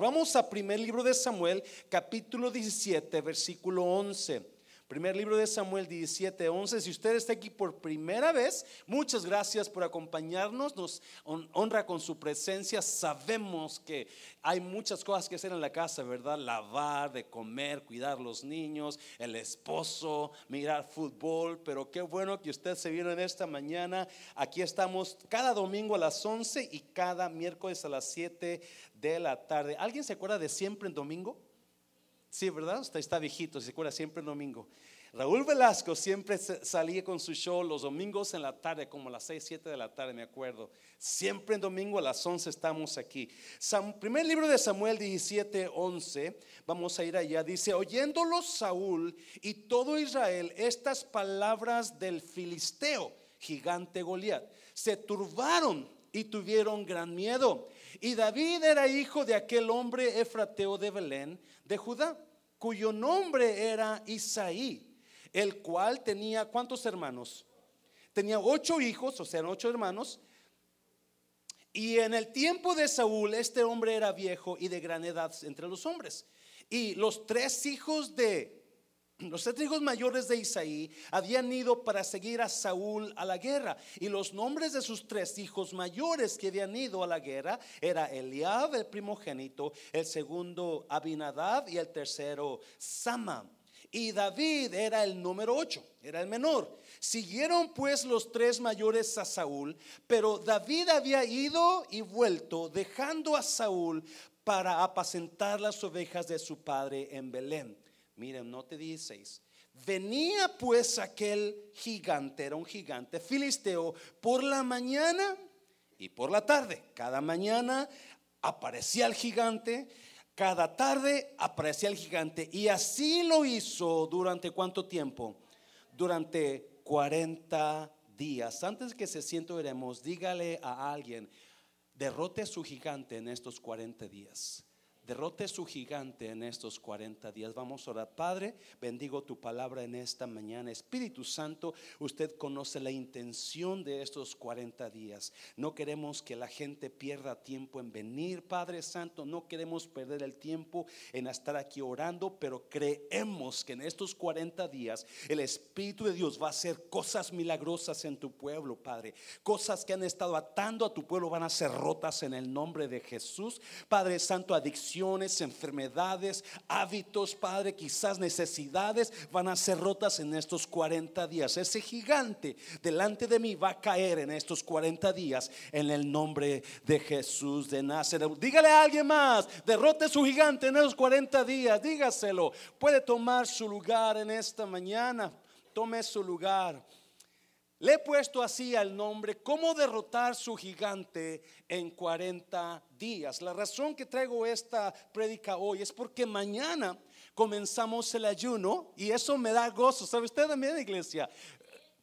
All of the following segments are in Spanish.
Vamos a primer libro de Samuel, capítulo 17, versículo 11. Primer libro de Samuel 17, 11. Si usted está aquí por primera vez, muchas gracias por acompañarnos. Nos honra con su presencia. Sabemos que hay muchas cosas que hacer en la casa, ¿verdad? Lavar, de comer, cuidar los niños, el esposo, mirar fútbol. Pero qué bueno que usted se vino en esta mañana. Aquí estamos cada domingo a las 11 y cada miércoles a las 7 de la tarde. ¿Alguien se acuerda de siempre en domingo? Sí, ¿verdad? Usted está viejito, se acuerda siempre en domingo. Raúl Velasco siempre salía con su show los domingos en la tarde, como a las 6, 7 de la tarde, me acuerdo. Siempre en domingo a las 11 estamos aquí. primer libro de Samuel 17, 11, vamos a ir allá. Dice, oyéndolo Saúl y todo Israel estas palabras del filisteo, gigante Goliat, se turbaron y tuvieron gran miedo. Y David era hijo de aquel hombre efrateo de Belén, de Judá, cuyo nombre era Isaí el cual tenía cuántos hermanos? Tenía ocho hijos, o sea, ocho hermanos. Y en el tiempo de Saúl, este hombre era viejo y de gran edad entre los hombres. Y los tres hijos de los tres hijos mayores de Isaí habían ido para seguir a Saúl a la guerra. Y los nombres de sus tres hijos mayores que habían ido a la guerra era Eliab, el primogénito, el segundo Abinadab y el tercero Sama y David era el número 8, era el menor. Siguieron pues los tres mayores a Saúl, pero David había ido y vuelto, dejando a Saúl para apacentar las ovejas de su padre en Belén. Miren, no te 16. Venía pues aquel gigante, era un gigante filisteo, por la mañana y por la tarde. Cada mañana aparecía el gigante cada tarde aparecía el gigante y así lo hizo durante cuánto tiempo? Durante 40 días. Antes que se veremos, dígale a alguien, derrote a su gigante en estos 40 días derrote su gigante en estos 40 días. Vamos a orar. Padre, bendigo tu palabra en esta mañana. Espíritu Santo, usted conoce la intención de estos 40 días. No queremos que la gente pierda tiempo en venir, Padre Santo. No queremos perder el tiempo en estar aquí orando, pero creemos que en estos 40 días el Espíritu de Dios va a hacer cosas milagrosas en tu pueblo, Padre. Cosas que han estado atando a tu pueblo van a ser rotas en el nombre de Jesús. Padre Santo, adicción enfermedades, hábitos, Padre, quizás necesidades van a ser rotas en estos 40 días. Ese gigante delante de mí va a caer en estos 40 días en el nombre de Jesús de Nazaret. Dígale a alguien más, derrote su gigante en esos 40 días, dígaselo. Puede tomar su lugar en esta mañana. Tome su lugar. Le he puesto así al nombre, cómo derrotar su gigante en 40 días. La razón que traigo esta prédica hoy es porque mañana comenzamos el ayuno y eso me da gozo. ¿Sabe usted también, iglesia?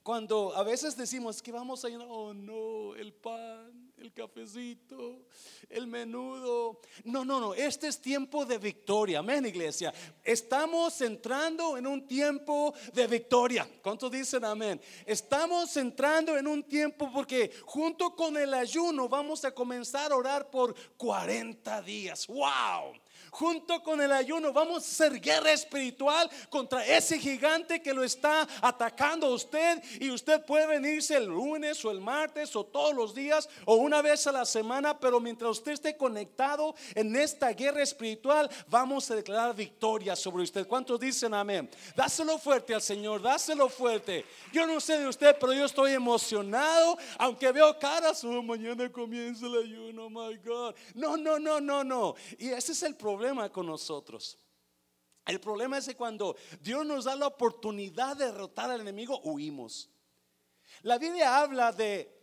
Cuando a veces decimos que vamos a ayunar, oh no, el pan el cafecito, el menudo. No, no, no, este es tiempo de victoria. Amén, iglesia. Estamos entrando en un tiempo de victoria. ¿Cuántos dicen amén? Estamos entrando en un tiempo porque junto con el ayuno vamos a comenzar a orar por 40 días. ¡Wow! Junto con el ayuno, vamos a hacer guerra espiritual contra ese gigante que lo está atacando a usted. Y usted puede venirse el lunes o el martes o todos los días o una vez a la semana, pero mientras usted esté conectado en esta guerra espiritual, vamos a declarar victoria sobre usted. ¿Cuántos dicen amén? Dáselo fuerte al Señor, dáselo fuerte. Yo no sé de usted, pero yo estoy emocionado, aunque veo caras, oh, mañana comienza el ayuno, my God. No, no, no, no, no. Y ese es el problema problema con nosotros. El problema es que cuando Dios nos da la oportunidad de derrotar al enemigo, huimos. La Biblia habla de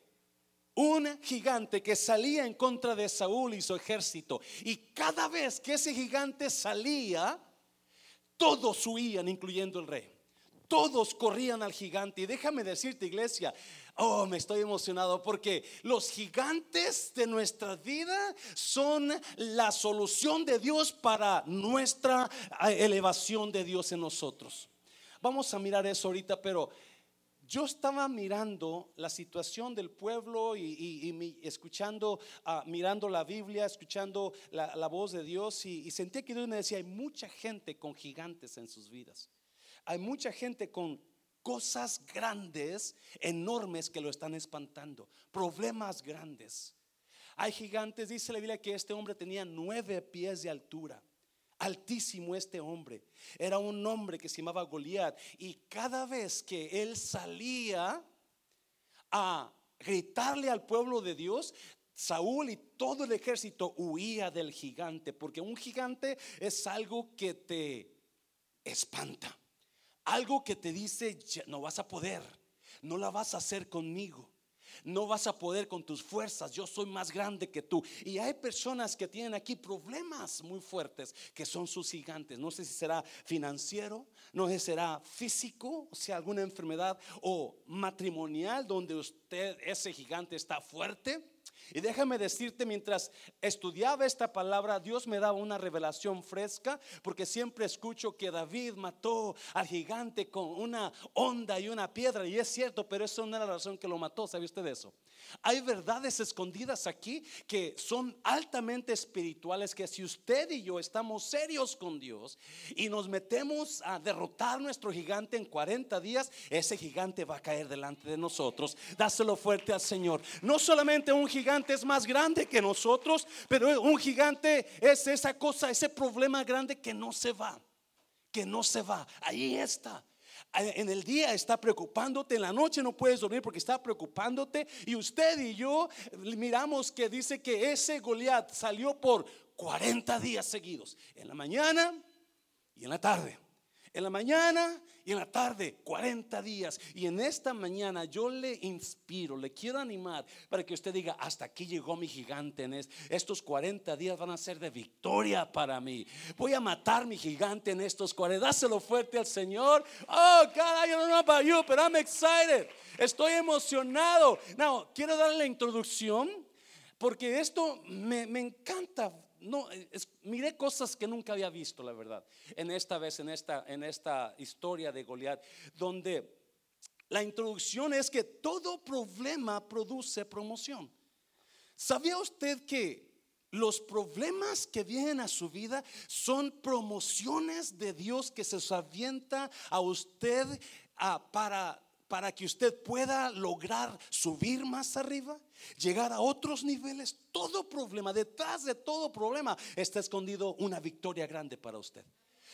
un gigante que salía en contra de Saúl y su ejército. Y cada vez que ese gigante salía, todos huían, incluyendo el rey. Todos corrían al gigante. Y déjame decirte, iglesia, Oh, me estoy emocionado porque los gigantes de nuestra vida son la solución de Dios para nuestra eh, elevación de Dios en nosotros. Vamos a mirar eso ahorita, pero yo estaba mirando la situación del pueblo y, escuchando, ah, mirando la Biblia, escuchando la, voz de Dios y, sentía que Dios me decía, hay mucha gente con gigantes en sus vidas. Hay mucha gente con cosas grandes, enormes que lo están espantando, problemas grandes. Hay gigantes, dice la Biblia que este hombre tenía nueve pies de altura. Altísimo este hombre. Era un hombre que se llamaba Goliat. Y cada vez que él salía a gritarle al pueblo de Dios, Saúl y todo el ejército huía del gigante. Porque un gigante es algo que te espanta. Algo que te dice, no vas a poder. No la vas a hacer conmigo. No vas a poder con tus fuerzas. Yo soy más grande que tú. Y hay personas que tienen aquí problemas muy fuertes que son sus gigantes. No sé si será financiero, no sé si será físico, o sea, alguna enfermedad o matrimonial donde usted, ese gigante está fuerte. Y déjame decirte, mientras estudiaba esta palabra, Dios me daba una revelación fresca, porque siempre escucho que David mató al gigante con una onda y una piedra, y es cierto, pero eso no era la razón que lo mató, ¿sabe usted eso? Hay verdades escondidas aquí que son altamente espirituales, que si usted y yo estamos serios con Dios y nos metemos a derrotar nuestro gigante en 40 días, ese gigante va a caer delante de nosotros. Dáselo fuerte al Señor. No solamente un gigante, es más grande que nosotros, pero un gigante es esa cosa, ese problema grande que no se va, que no se va. Ahí está. En el día está preocupándote, en la noche no puedes dormir porque está preocupándote. Y usted y yo miramos que dice que ese Goliat salió por 40 días seguidos, en la mañana y en la tarde en la mañana y en la tarde, 40 días. Y en esta mañana yo le inspiro, le quiero animar para que usted diga, hasta aquí llegó mi gigante. En estos 40 días van a ser de victoria para mí. Voy a matar mi gigante en estos 40. Dáselo fuerte al Señor. Oh, God, I don't know about you, but I'm excited. Estoy emocionado. Now, quiero darle la introducción porque esto me, me encanta no, miré cosas que nunca había visto, la verdad, en esta vez, en esta, en esta historia de Goliat, donde la introducción es que todo problema produce promoción. ¿Sabía usted que los problemas que vienen a su vida son promociones de Dios que se avienta a usted para para que usted pueda lograr subir más arriba, llegar a otros niveles. Todo problema, detrás de todo problema está escondido una victoria grande para usted.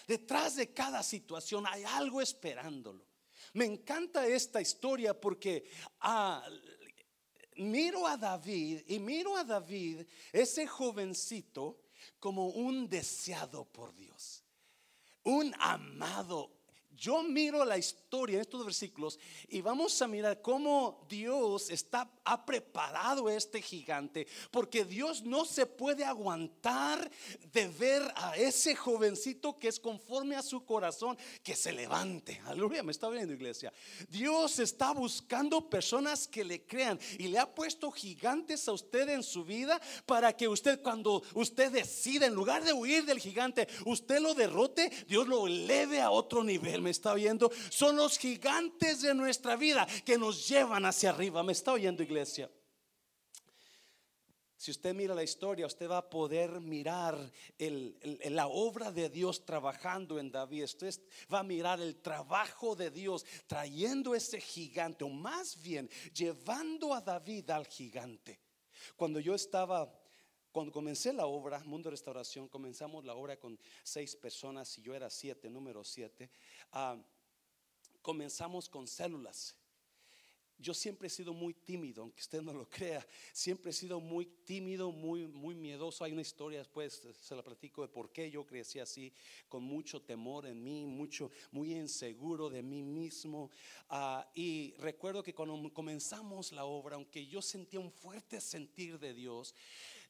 Detrás de cada situación hay algo esperándolo. Me encanta esta historia porque ah, miro a David y miro a David, ese jovencito, como un deseado por Dios, un amado yo miro la historia en estos versículos y vamos a mirar cómo Dios está, ha preparado este gigante, porque Dios no se puede aguantar de ver a ese jovencito que es conforme a su corazón, que se levante. Aleluya, me está viendo iglesia. Dios está buscando personas que le crean y le ha puesto gigantes a usted en su vida para que usted cuando usted decida, en lugar de huir del gigante, usted lo derrote, Dios lo eleve a otro nivel me está oyendo, son los gigantes de nuestra vida que nos llevan hacia arriba. ¿Me está oyendo, iglesia? Si usted mira la historia, usted va a poder mirar la obra de Dios trabajando en David. Usted va a mirar el trabajo de Dios trayendo ese gigante, o más bien llevando a David al gigante. Cuando yo estaba cuando comencé la obra, Mundo Restauración, comenzamos la obra con seis personas y yo era siete, número siete. Ah, comenzamos con células. Yo siempre he sido muy tímido, aunque usted no lo crea. Siempre he sido muy tímido, muy, muy miedoso. Hay una historia después, se la platico de por qué yo crecí así, con mucho temor en mí, mucho, muy inseguro de mí mismo. Ah, y recuerdo que cuando comenzamos la obra, aunque yo sentía un fuerte sentir de Dios,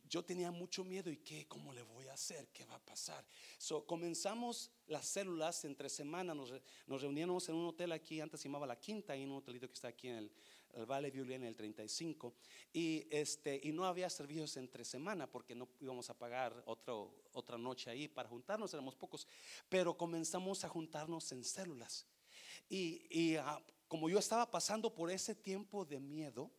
yo tenía mucho miedo y qué, cómo le voy a hacer, qué va a pasar. So, comenzamos las células entre semana, nos, nos reuníamos en un hotel aquí, antes se llamaba La Quinta, y en un hotelito que está aquí en el, el Valle View en el 35, y, este, y no había servicios entre semana porque no íbamos a pagar otro, otra noche ahí para juntarnos, éramos pocos, pero comenzamos a juntarnos en células. Y, y ah, como yo estaba pasando por ese tiempo de miedo,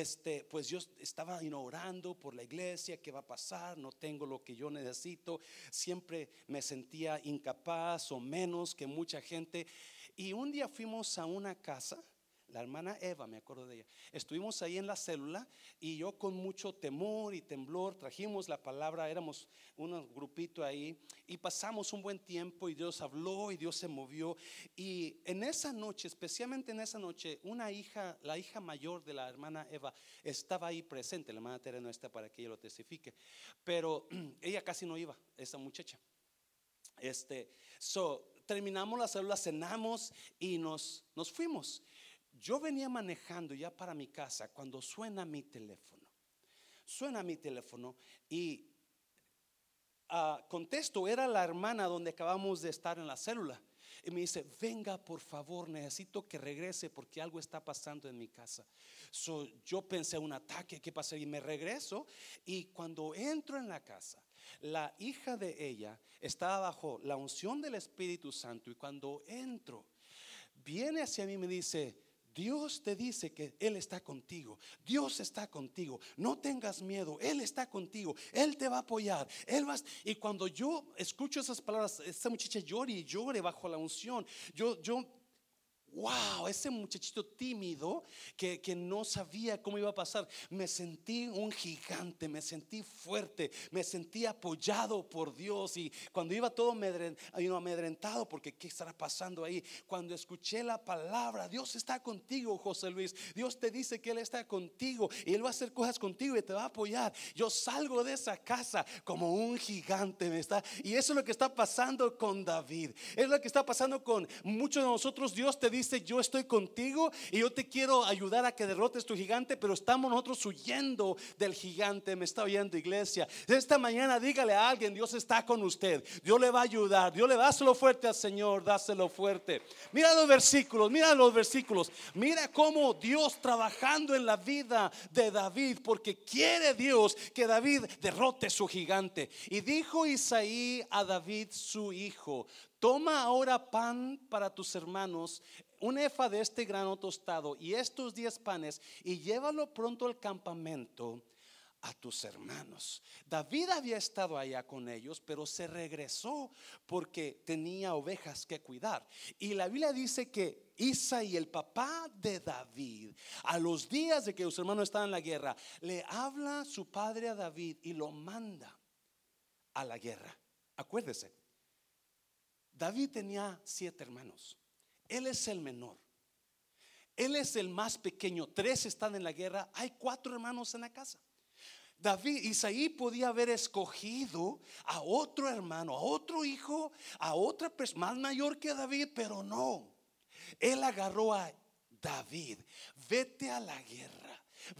este, pues yo estaba orando por la iglesia, ¿qué va a pasar? No tengo lo que yo necesito. Siempre me sentía incapaz o menos que mucha gente. Y un día fuimos a una casa la hermana Eva, me acuerdo de ella. Estuvimos ahí en la célula y yo con mucho temor y temblor trajimos la palabra, éramos un grupito ahí y pasamos un buen tiempo y Dios habló y Dios se movió. Y en esa noche, especialmente en esa noche, una hija, la hija mayor de la hermana Eva, estaba ahí presente. La hermana Tere no está para que ella lo testifique, pero ella casi no iba, esa muchacha. Este, so, terminamos la célula, cenamos y nos, nos fuimos. Yo venía manejando ya para mi casa cuando suena mi teléfono. Suena mi teléfono y ah, contesto, era la hermana donde acabamos de estar en la célula. Y me dice, venga por favor, necesito que regrese porque algo está pasando en mi casa. So, yo pensé un ataque, ¿qué pasa? Y me regreso y cuando entro en la casa, la hija de ella estaba bajo la unción del Espíritu Santo y cuando entro, viene hacia mí y me dice, Dios te dice que Él está contigo. Dios está contigo. No tengas miedo. Él está contigo. Él te va a apoyar. Él va y cuando yo escucho esas palabras, esta muchacha llora y llore bajo la unción. Yo, yo wow, ese muchachito tímido que, no sabía cómo iba a pasar, me sentí un gigante, me sentí fuerte, me sentí apoyado por Dios. Y cuando iba todo amedrentado porque qué estará pasando ahí, cuando escuché la palabra, Dios está contigo, José Luis, Dios te dice que Él está contigo y Él va a hacer cosas contigo y te va a apoyar. Yo salgo de esa casa como un gigante, me está, y eso es lo que está pasando con David, es lo que está pasando con muchos de nosotros, Dios te dice, yo estoy contigo y yo te quiero ayudar a que derrotes tu gigante, pero estamos nosotros huyendo del gigante. Me está oyendo iglesia. Esta mañana dígale a alguien, Dios está con usted. Dios le va a ayudar. Dios le dáselo fuerte al Señor, dáselo fuerte. Mira los versículos, mira los versículos. Mira cómo Dios trabajando en la vida de David, porque quiere Dios que David derrote su gigante. Y dijo Isaí a David su hijo, toma ahora pan para tus hermanos un efa de este grano tostado y estos diez panes y llévalo pronto al campamento a tus hermanos. David había estado allá con ellos, pero se regresó porque tenía ovejas que cuidar. Y la Biblia dice que Isaí, el papá de David, a los días de que sus hermanos estaban en la guerra, le habla su padre a David y lo manda a la guerra. Acuérdese, David tenía siete hermanos. Él es el menor. Él es el más pequeño. Tres están en la guerra. Hay cuatro hermanos en la casa. David, Isaí podía haber escogido a otro hermano, a otro hijo, a otra persona más mayor que David, pero no. Él agarró a David. Vete a la guerra.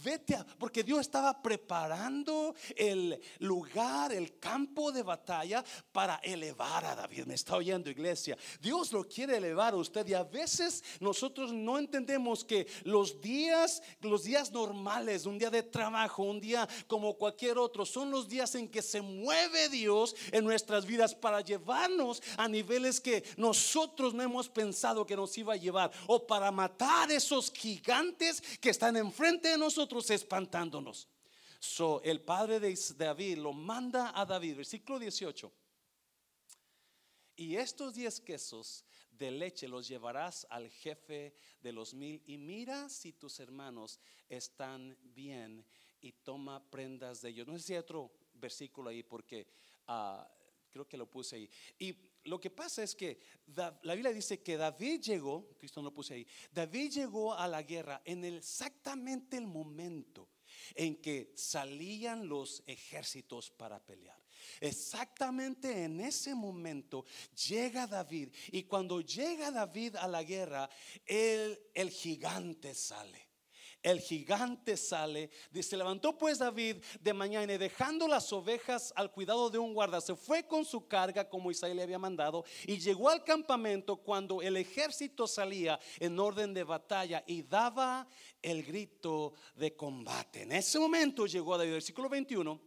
Vete porque Dios estaba preparando el lugar, el campo de batalla para elevar a David. Me está oyendo iglesia. Dios lo quiere elevar a usted y a veces nosotros no entendemos que los días, los días normales, un día de trabajo, un día como cualquier otro, son los días en que se mueve Dios en nuestras vidas para llevarnos a niveles que nosotros no hemos pensado que nos iba a llevar o para matar esos gigantes que están enfrente de nosotros nosotros espantándonos. So, el padre de David lo manda a David, versículo 18. Y estos diez quesos de leche los llevarás al jefe de los mil y mira si tus hermanos están bien y toma prendas de ellos. No sé si hay otro versículo ahí porque ah, creo que lo puse ahí. Lo que pasa es que la Biblia dice que David llegó, Cristo no lo puse ahí, David llegó a la guerra en exactamente el momento en que salían los ejércitos para pelear. Exactamente en ese momento llega David y cuando llega David a la guerra, el, el gigante sale el gigante sale. Se levantó pues David de mañana y dejando las ovejas al cuidado de un guarda, se fue con su carga como Isaías le había mandado y llegó al campamento cuando el ejército salía en orden de batalla y daba el grito de combate. En ese momento llegó David, versículo 21.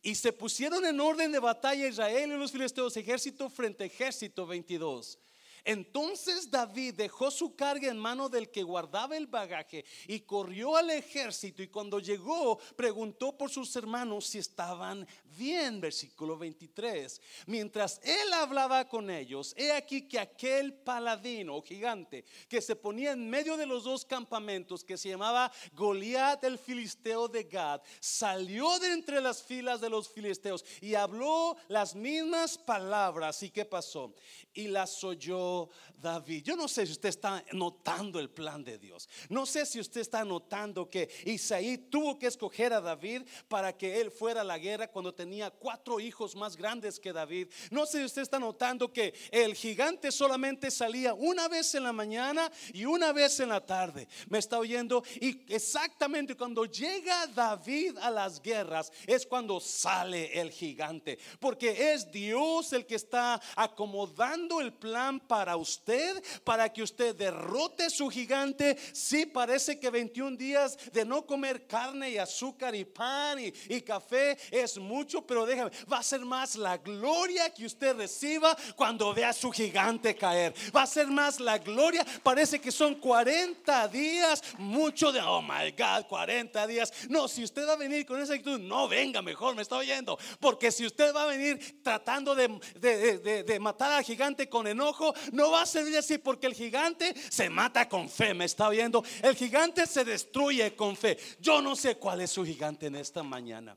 Y se pusieron en orden de batalla Israel y los filisteos, ejército frente ejército 22. Entonces David dejó su carga en mano del que guardaba el bagaje y corrió al ejército y cuando llegó preguntó por sus hermanos si estaban bien, versículo 23. Mientras él hablaba con ellos, he aquí que aquel paladino o gigante que se ponía en medio de los dos campamentos que se llamaba Goliat el filisteo de Gad, salió de entre las filas de los filisteos y habló las mismas palabras. ¿Y qué pasó? Y las oyó David. Yo no sé si usted está notando el plan de Dios. No sé si usted está notando que Isaí tuvo que escoger a David para que él fuera a la guerra cuando tenía cuatro hijos más grandes que David. No sé si usted está notando que el gigante solamente salía una vez en la mañana y una vez en la tarde. ¿Me está oyendo? Y exactamente cuando llega David a las guerras es cuando sale el gigante. Porque es Dios el que está acomodando el plan para usted, para que usted derrote su gigante. Sí, parece que 21 días de no comer carne y azúcar y pan y, café es mucho, pero déjame, va a ser más la gloria que usted reciba cuando vea a su gigante caer. Va a ser más la gloria. Parece que son 40 días, mucho de, oh my God, 40 días. No, si usted va a venir con esa actitud, no venga mejor, me está oyendo. Porque si usted va a venir tratando de, de, de matar al gigante con enojo, no va a servir así porque el gigante se mata con fe, me está oyendo. El gigante se destruye con fe. Yo no sé cuál es su gigante en esta mañana.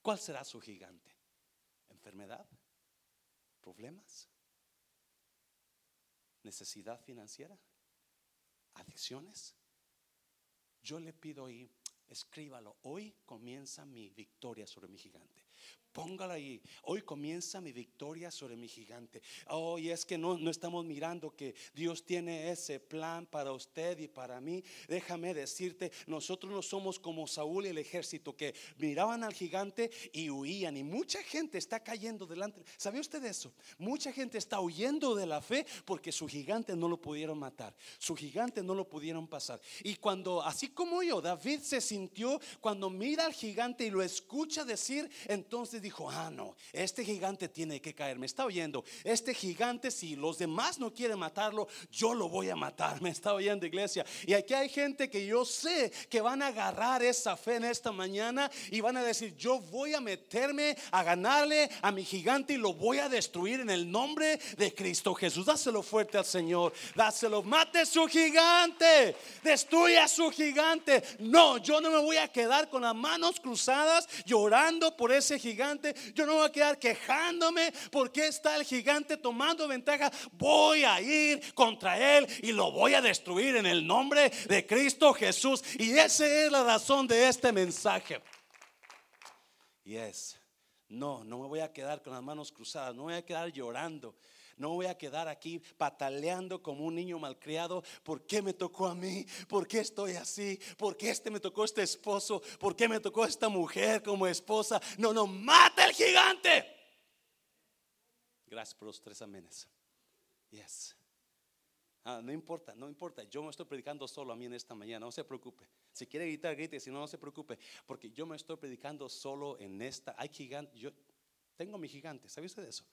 ¿Cuál será su gigante? ¿Enfermedad? ¿Problemas? ¿Necesidad financiera? ¿Adicciones? Yo le pido ahí, escríbalo. Hoy comienza mi victoria sobre mi gigante. Póngalo ahí. Hoy comienza mi victoria sobre mi gigante. Oh, y es que no, no estamos mirando que Dios tiene ese plan para usted y para mí. Déjame decirte, nosotros no somos como Saúl y el ejército que miraban al gigante y huían. Y mucha gente está cayendo delante. ¿Sabía usted eso? Mucha gente está huyendo de la fe porque su gigante no lo pudieron matar. Su gigante no lo pudieron pasar. Y cuando, así como yo, David se sintió cuando mira al gigante y lo escucha decir, entonces dijo, ah, no, este gigante tiene que caer. Me está oyendo. Este gigante, si los demás no quieren matarlo, yo lo voy a matar. Me está oyendo, iglesia. Y aquí hay gente que yo sé que van a agarrar esa fe en esta mañana y van a decir, yo voy a meterme a ganarle a mi gigante y lo voy a destruir en el nombre de Cristo Jesús. Dáselo fuerte al Señor. Dáselo. Mate su gigante. Destruya su gigante. No, yo no me voy a quedar con las manos cruzadas llorando por ese gigante yo no voy a quedar quejándome porque está el gigante tomando ventaja. Voy a ir contra él y lo voy a destruir en el nombre de Cristo Jesús. Y esa es la razón de este mensaje. Y es, no, no me voy a quedar con las manos cruzadas, no voy a quedar llorando. No voy a quedar aquí pataleando como un niño malcriado. ¿Por qué me tocó a mí? ¿Por qué estoy así? ¿Por qué este me tocó este esposo? ¿Por qué me tocó esta mujer como esposa? No, no, mata el gigante. Gracias por los tres amenes. Yes. Ah, no importa, no importa. Yo me estoy predicando solo a mí en esta mañana. No se preocupe. Si quiere gritar, grite. Si no, no se preocupe. Porque yo me estoy predicando solo en esta. Hay gigante. Yo tengo mi gigante. ¿Sabe usted eso?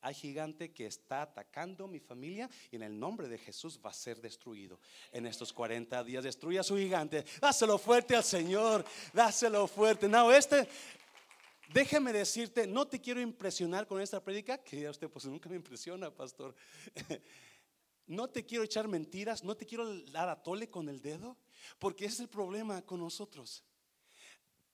Hay gigante que está atacando mi familia y en el nombre de Jesús va a ser destruido en estos 40 días. Destruya a su gigante. Dáselo fuerte al Señor. Dáselo fuerte. No, este, déjeme decirte, no te quiero impresionar con esta predica, que ya usted pues nunca me impresiona, pastor. No te quiero echar mentiras, no te quiero dar a tole con el dedo, porque ese es el problema con nosotros.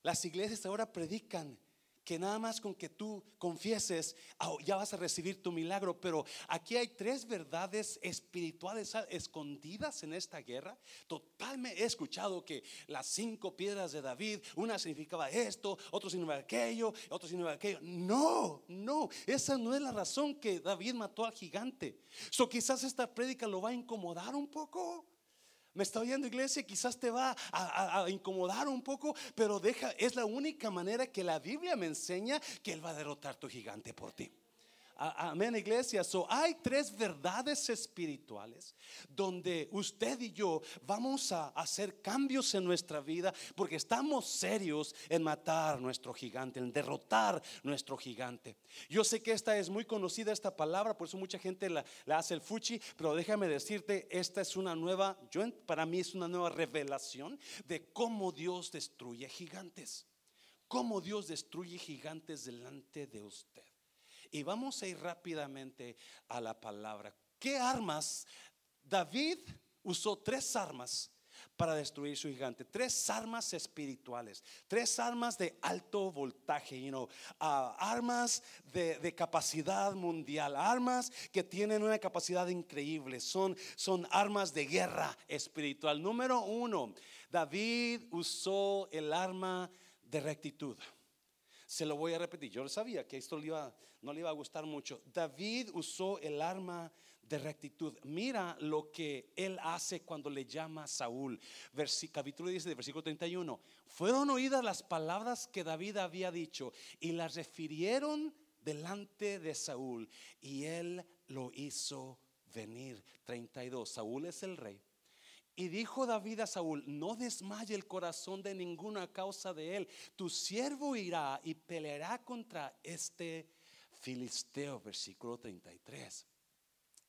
Las iglesias ahora predican que nada más con que tú confieses, ah, ya vas a recibir tu milagro. Pero aquí hay tres verdades espirituales escondidas en esta guerra. Totalmente he escuchado que las cinco piedras de David, una significaba esto, otro significaba aquello, otro significaba aquello. No, no, esa no es la razón que David mató al gigante. So quizás esta prédica lo va a incomodar un poco. Me está oyendo iglesia, quizás te va a, incomodar un poco, pero deja, es la única manera que la Biblia me enseña que Él va a derrotar tu gigante por ti. Amén, iglesia. So, hay tres verdades espirituales donde usted y yo vamos a hacer cambios en nuestra vida porque estamos serios en matar nuestro gigante, en derrotar nuestro gigante. Yo sé que esta es muy conocida, esta palabra, por eso mucha gente la, hace el fuchi, pero déjame decirte, esta es una nueva, para mí es una nueva revelación de cómo Dios destruye gigantes. Cómo Dios destruye gigantes delante de usted. Y vamos a ir rápidamente a la palabra. ¿Qué armas? David usó tres armas para destruir su gigante. Tres armas espirituales, tres armas de alto voltaje, you know, ah, armas de, de, capacidad mundial, armas que tienen una capacidad increíble. Son, son armas de guerra espiritual. Número uno, David usó el arma de rectitud. Se lo voy a repetir. Yo sabía que esto no le iba a gustar mucho. David usó el arma de rectitud. Mira lo que él hace cuando le llama a Saúl. capítulo 10, versículo 31. Fueron oídas las palabras que David había dicho y las refirieron delante de Saúl y él lo hizo venir. 32. Saúl es el rey. Y dijo David a Saúl, no desmaye el corazón de ninguna causa de él. Tu siervo irá y peleará contra este filisteo, versículo 33.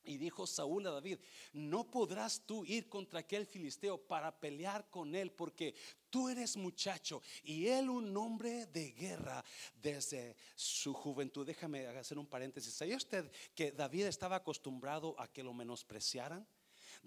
Y dijo Saúl a David, no podrás tú ir contra aquel filisteo para pelear con él, porque tú eres muchacho y él un hombre de guerra desde su juventud. Déjame hacer un paréntesis. ¿Sabía usted que David estaba acostumbrado a que lo menospreciaran?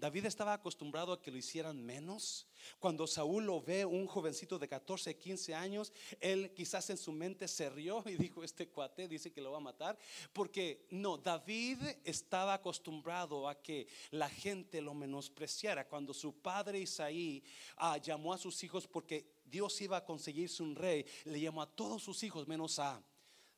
David estaba acostumbrado a que lo hicieran menos. Cuando Saúl lo ve, un jovencito de 14, 15 años, él quizás en su mente se rió y dijo, este cuate dice que lo va a matar. Porque no, David estaba acostumbrado a que la gente lo menospreciara. Cuando su padre Isaí ah, llamó a sus hijos porque Dios iba a conseguirse un rey, le llamó a todos sus hijos menos a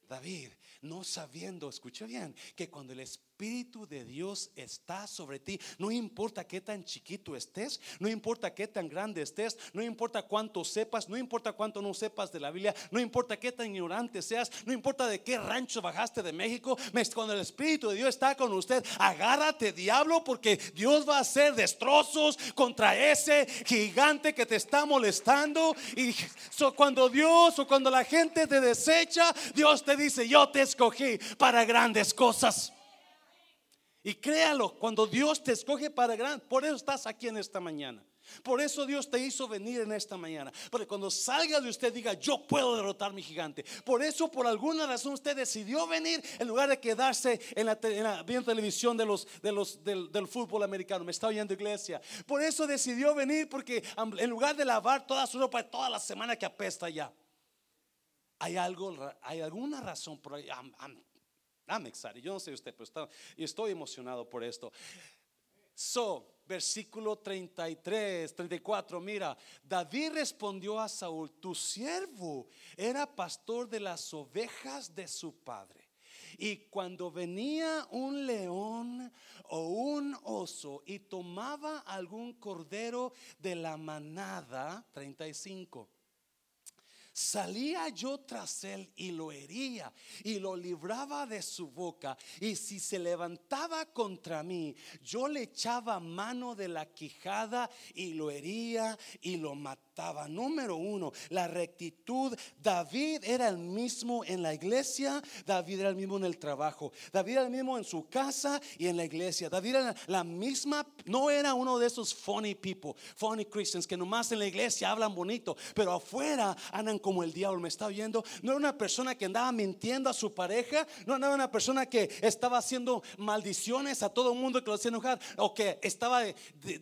David, no sabiendo, escucha bien, que cuando el Espíritu Espíritu de Dios está sobre ti. No importa qué tan chiquito estés, no importa qué tan grande estés, no importa cuánto sepas, no importa cuánto no sepas de la Biblia, no importa qué tan ignorante seas, no importa de qué rancho bajaste de México, cuando el Espíritu de Dios está con usted, agárrate diablo porque Dios va a hacer destrozos contra ese gigante que te está molestando. Y cuando Dios o cuando la gente te desecha, Dios te dice, yo te escogí para grandes cosas. Y créalo, cuando Dios te escoge para gran, por eso estás aquí en esta mañana. Por eso Dios te hizo venir en esta mañana. Porque cuando salga de usted diga, yo puedo derrotar mi gigante. Por eso, por alguna razón, usted decidió venir en lugar de quedarse en la, televisión de los, de los, del, fútbol americano. Me está oyendo iglesia. Por eso decidió venir porque en lugar de lavar toda su ropa toda la semana que apesta ya. Hay algo, hay alguna razón por ahí. Excited. Yo no sé usted, pero estoy emocionado por esto. So, versículo 33, 34, mira, David respondió a Saúl, tu siervo era pastor de las ovejas de su padre. Y cuando venía un león o un oso y tomaba algún cordero de la manada, 35 Salía yo tras él y lo hería y lo libraba de su boca. Y si se levantaba contra mí, yo le echaba mano de la quijada y lo hería y lo mataba Número uno, la rectitud. David era el mismo en la iglesia, David era el mismo en el trabajo, David era el mismo en su casa y en la iglesia. David era la misma, no era uno de esos funny people, funny Christians que nomás en la iglesia hablan bonito, pero afuera andan como el diablo. ¿Me está oyendo? No era una persona que andaba mintiendo a su pareja, no era una persona que estaba haciendo maldiciones a todo el mundo que lo hacía enojar o que estaba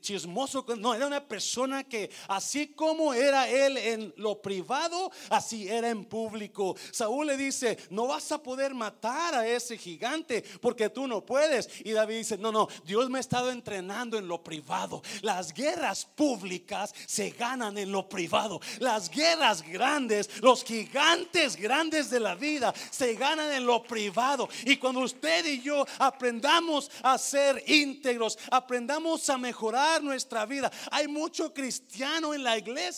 chismoso. No, era una persona que así como era él en lo privado, así era en público. Saúl le dice, no vas a poder matar a ese gigante porque tú no puedes. Y David dice, no, no, Dios me ha estado entrenando en lo privado. Las guerras públicas se ganan en lo privado. Las guerras grandes los gigantes grandes de la vida se ganan en lo privado. Y cuando usted y yo aprendamos a ser íntegros, aprendamos a mejorar nuestra vida. Hay mucho cristiano en la iglesia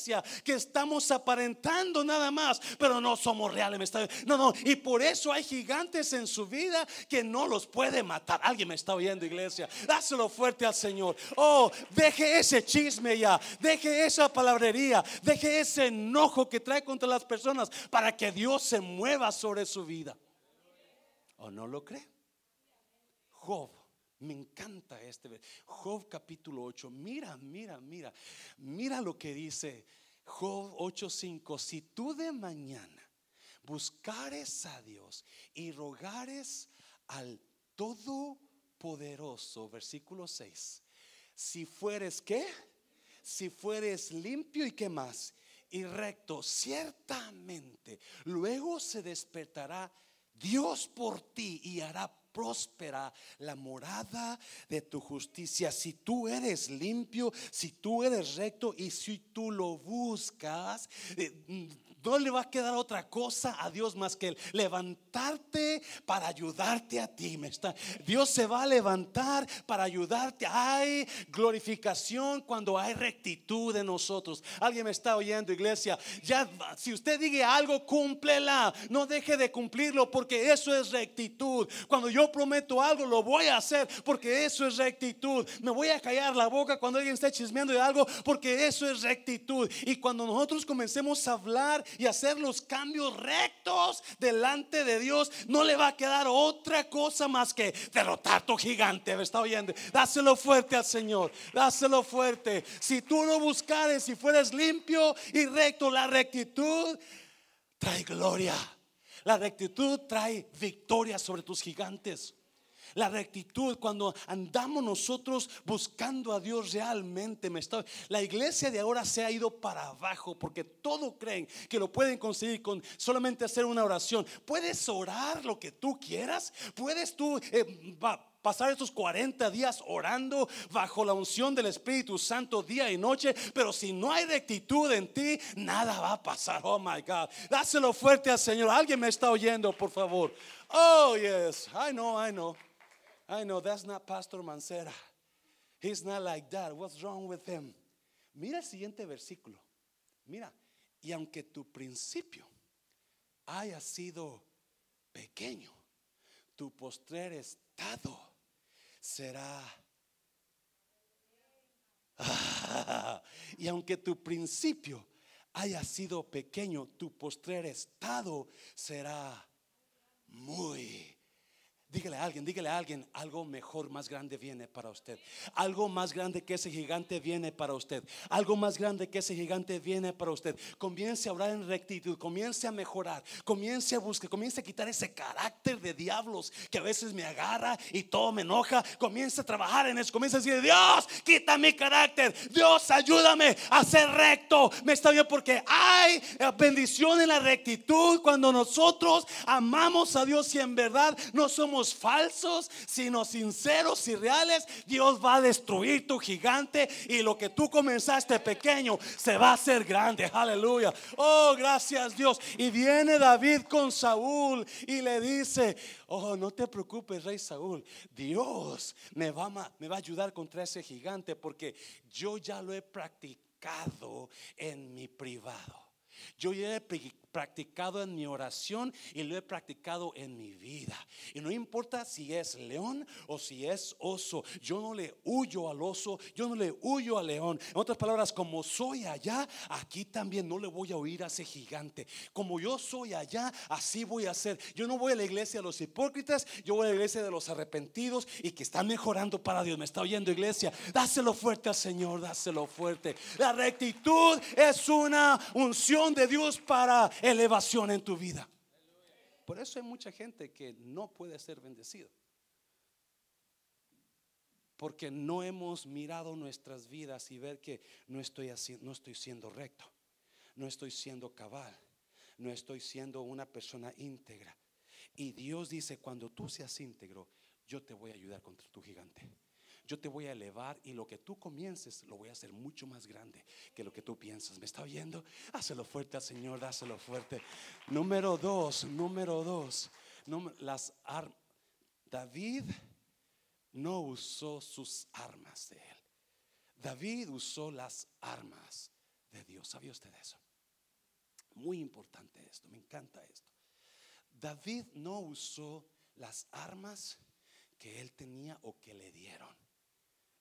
que estamos aparentando nada más, pero no somos reales. No, no. Y por eso hay gigantes en su vida que no los puede matar. Alguien me está oyendo, iglesia. Dáselo fuerte al Señor. Oh, deje ese chisme ya. Deje esa palabrería. Deje ese enojo que trae contra las personas para que Dios se mueva sobre su vida. ¿O no lo cree? Job. Me encanta este. Job capítulo 8. Mira, mira, mira. Mira lo que dice Job 8:5. Si tú de mañana buscares a Dios y rogares al Todopoderoso, versículo 6. Si fueres qué? Si fueres limpio y qué más? Y recto, ciertamente. Luego se despertará Dios por ti y hará próspera la morada de tu justicia. Si tú eres limpio, si tú eres recto y si tú lo buscas, no le va a quedar otra cosa a Dios más que levantarte para ayudarte a ti. Dios se va a levantar para ayudarte. Hay glorificación cuando hay rectitud en nosotros. Alguien me está oyendo, iglesia. Ya, si usted diga algo, cúmplela. No deje de cumplirlo porque eso es rectitud. Cuando yo prometo algo, lo voy a hacer porque eso es rectitud. Me voy a callar la boca cuando alguien esté chismeando de algo porque eso es rectitud. Y cuando nosotros comencemos a hablar y hacer los cambios rectos delante de Dios, no le va a quedar otra cosa más que derrotar tu gigante. ¿Me está oyendo? Dáselo fuerte al Señor. Dáselo fuerte. Si tú lo buscares, si fueres limpio y recto, la rectitud trae gloria. La rectitud trae victoria sobre tus gigantes. La rectitud, cuando andamos nosotros buscando a Dios realmente, me está, la iglesia de ahora se ha ido para abajo porque todo creen que lo pueden conseguir con solamente hacer una oración. Puedes orar lo que tú quieras, puedes tú eh, pasar estos 40 días orando bajo la unción del Espíritu Santo día y noche, pero si no hay rectitud en ti, nada va a pasar. Oh my God, dáselo fuerte al Señor. Alguien me está oyendo, por favor. Oh, yes, I know, I know. I know that's not Pastor Mancera. He's not like that. What's wrong with him? Mira el siguiente versículo. Mira, y aunque tu principio haya sido pequeño, tu postrer estado será. y aunque tu principio haya sido pequeño, tu postrer estado será muy Dígale a alguien, dígale a alguien, algo mejor, más grande viene para usted. Algo más grande que ese gigante viene para usted. Algo más grande que ese gigante viene para usted. Comience a orar en rectitud, comience a mejorar, comience a buscar, comience a quitar ese carácter de diablos que a veces me agarra y todo me enoja. Comience a trabajar en eso, comience a decir, Dios, quita mi carácter. Dios, ayúdame a ser recto. Me está bien porque hay bendición en la rectitud cuando nosotros amamos a Dios y en verdad no somos falsos, sino sinceros y reales, Dios va a destruir tu gigante y lo que tú comenzaste pequeño se va a hacer grande. Aleluya. Oh, gracias Dios. Y viene David con Saúl y le dice, oh, no te preocupes, rey Saúl. Dios me va, me va a ayudar contra ese gigante porque yo ya lo he practicado en mi privado. Yo ya he practicado en mi oración y lo he practicado en mi vida. Y no importa si es león o si es oso, yo no le huyo al oso, yo no le huyo al león. En otras palabras, como soy allá, aquí también no le voy a oír a ese gigante. Como yo soy allá, así voy a hacer. Yo no voy a la iglesia de los hipócritas, yo voy a la iglesia de los arrepentidos y que están mejorando para Dios. Me está oyendo iglesia, dáselo fuerte al Señor, dáselo fuerte. La rectitud es una unción de Dios para elevación en tu vida. Por eso hay mucha gente que no puede ser bendecido. Porque no hemos mirado nuestras vidas y ver que no estoy, haciendo, no estoy siendo recto, no estoy siendo cabal, no estoy siendo una persona íntegra. Y Dios dice, cuando tú seas íntegro, yo te voy a ayudar contra tu gigante. Yo te voy a elevar y lo que tú comiences lo voy a hacer mucho más grande que lo que tú piensas. ¿Me está oyendo? Hácelo fuerte al Señor, dáselo fuerte. Número dos, número dos. las David no usó sus armas de él. David usó las armas de Dios. ¿Sabía usted eso? Muy importante esto, me encanta esto. David no usó las armas que él tenía o que le dieron.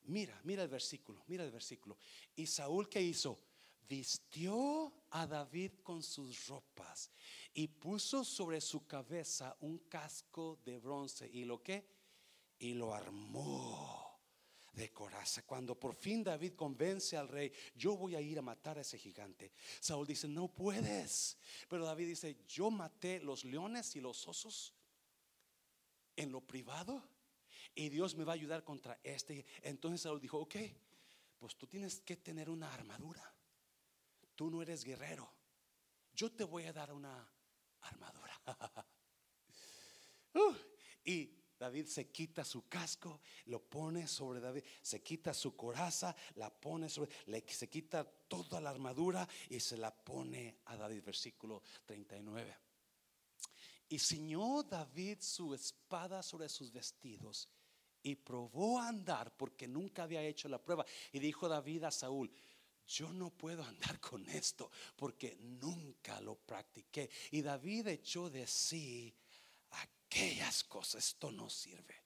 Mira, mira el versículo, mira el versículo. Y Saúl que hizo? Vistió a David con sus ropas y puso sobre su cabeza un casco de bronce y lo que y lo armó de coraza. Cuando por fin David convence al rey, yo voy a ir a matar a ese gigante. Saúl dice, no puedes. Pero David dice, yo maté los leones y los osos en lo privado y Dios me va a ayudar contra este. Entonces Saúl dijo, ok, pues tú tienes que tener una armadura. Tú no eres guerrero. Yo te voy a dar una armadura. Uh, y David se quita su casco, lo pone sobre David, se quita su coraza, la pone sobre, se quita toda la armadura y se la pone a David, versículo 39. Y ciñó David su espada sobre sus vestidos y probó a andar porque nunca había hecho la prueba. Y dijo David a Saúl, yo no puedo andar con esto porque nunca lo practiqué. Y David echó de sí aquellas cosas, esto no sirve.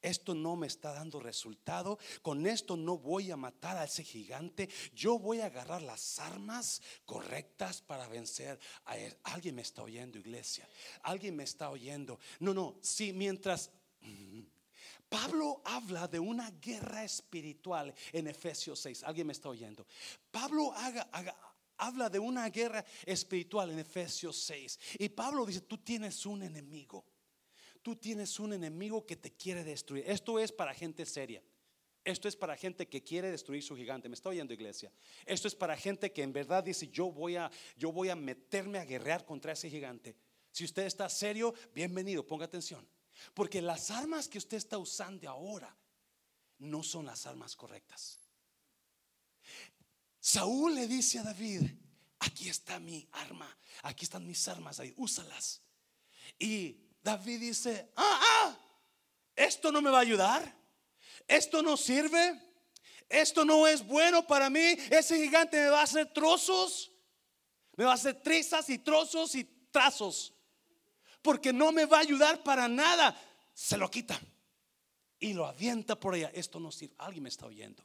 Esto no me está dando resultado. Con esto no voy a matar a ese gigante. Yo voy a agarrar las armas correctas para vencer a él. Alguien me está oyendo, iglesia. Alguien me está oyendo. No, no. Si mientras Pablo habla de una guerra espiritual en Efesios 6. ¿Alguien me está oyendo? Pablo habla de una guerra espiritual en Efesios 6. Y Pablo dice, tú tienes un enemigo tú tienes un enemigo que te quiere destruir. Esto es para gente seria. Esto es para gente que quiere destruir su gigante. Me está oyendo, iglesia. Esto es para gente que en verdad dice, yo voy a yo voy a meterme a guerrear contra ese gigante. Si usted está serio, bienvenido, ponga atención. Porque las armas que usted está usando ahora no son las armas correctas. Saúl le dice a David, aquí está mi arma, aquí están mis armas, ahí, úsalas. Y David dice, ah, ah, esto no me va a ayudar, esto no sirve, esto no es bueno para mí, ese gigante me va a hacer trozos, me va a hacer trizas y trozos y trazos, porque no me va a ayudar para nada. Se lo quita y lo avienta por allá. Esto no sirve. Alguien me está oyendo.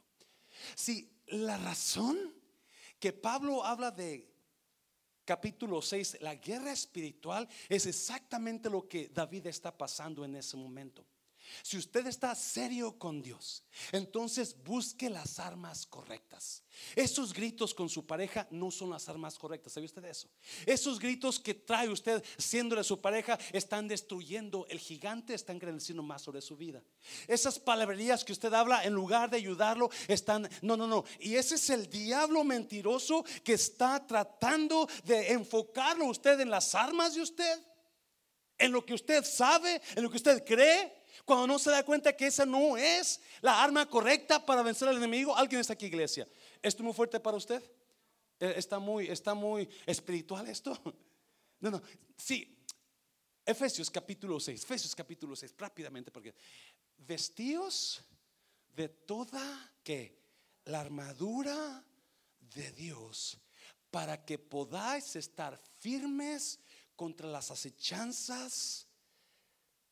Si la razón que Pablo habla de capítulo 6, la guerra espiritual es exactamente lo que David está pasando en ese momento. Si usted está serio con Dios, entonces busque las armas correctas. Esos gritos con su pareja no son las armas correctas. ¿Sabe usted eso? Esos gritos que trae usted siendo de su pareja están destruyendo el gigante, están creciendo más sobre su vida. Esas palabrerías que usted habla en lugar de ayudarlo están no, no, no. Y ese es el diablo mentiroso que está tratando de enfocarlo usted en las armas de usted, en lo que usted sabe, en lo que usted cree cuando no se da cuenta que esa no es la arma correcta para vencer al enemigo. Alguien está aquí, iglesia. ¿Esto es muy fuerte para usted? Eh, ¿Está muy, está muy espiritual esto? No, no. Sí. Efesios capítulo 6. Efesios capítulo 6. Rápidamente porque vestidos de toda que la armadura de Dios para que podáis estar firmes contra las acechanzas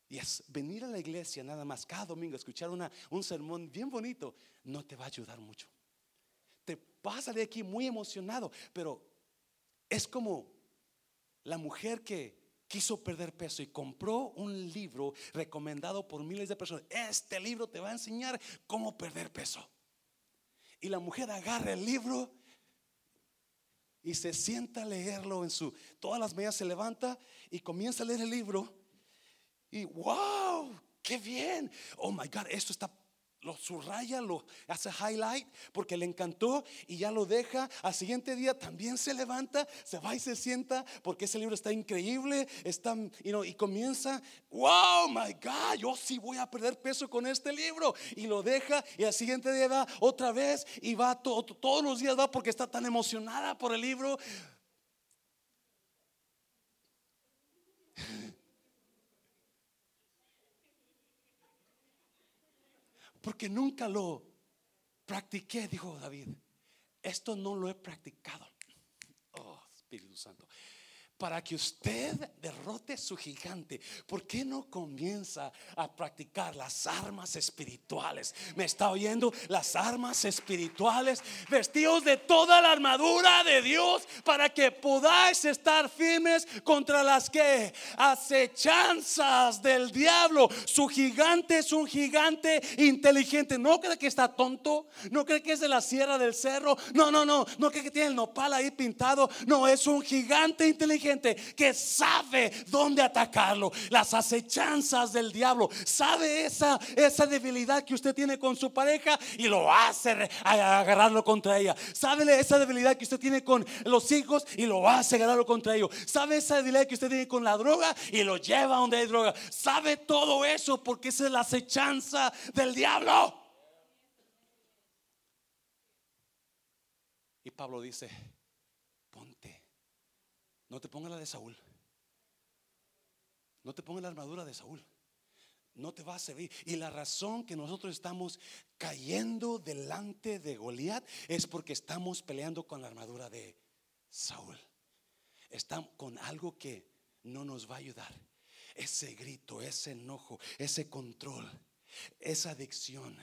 y es venir a la iglesia nada más cada domingo, escuchar una, un sermón bien bonito, no te va a ayudar mucho. Te vas a de aquí muy emocionado, pero es como la mujer que quiso perder peso y compró un libro recomendado por miles de personas. Este libro te va a enseñar cómo perder peso. Y la mujer agarra el libro y se sienta a leerlo en su... Todas las mañanas se levanta y comienza a leer el libro y wow, qué bien. Oh my God, esto está lo subraya, lo hace highlight porque le encantó y ya lo deja. Al siguiente día también se levanta, se va y se sienta porque ese libro está increíble, está y comienza, wow, my God, yo sí voy a perder peso con este libro y lo deja y al siguiente día va otra vez y va todos los días va porque está tan emocionada por el libro. Porque nunca lo practiqué, dijo David. Esto no lo he practicado. Oh, Espíritu Santo para que usted derrote su gigante, ¿por qué no comienza a practicar las armas espirituales? ¿Me está oyendo? Las armas espirituales, vestidos de toda la armadura de Dios para que podáis estar firmes contra las que acechanzas del diablo. Su gigante es un gigante inteligente. No cree que está tonto, no cree que es de la sierra del cerro. No, no, no, no cree que tiene el nopal ahí pintado. No, es un gigante inteligente que sabe dónde atacarlo. Las acechanzas del diablo. Sabe esa, esa debilidad que usted tiene con su pareja y lo hace agarrarlo contra ella. Sabe esa debilidad que usted tiene con los hijos y lo hace agarrarlo contra ellos. Sabe esa debilidad que usted tiene con la droga y lo lleva donde hay droga. Sabe todo eso porque esa es la acechanza del diablo. Y Pablo dice, no te pongas la de Saúl. No te pongas la armadura de Saúl. No te va a servir. Y la razón que nosotros estamos cayendo delante de Goliat es porque estamos peleando con la armadura de Saúl. Estamos con algo que no nos va a ayudar. Ese grito, ese enojo, ese control, esa adicción,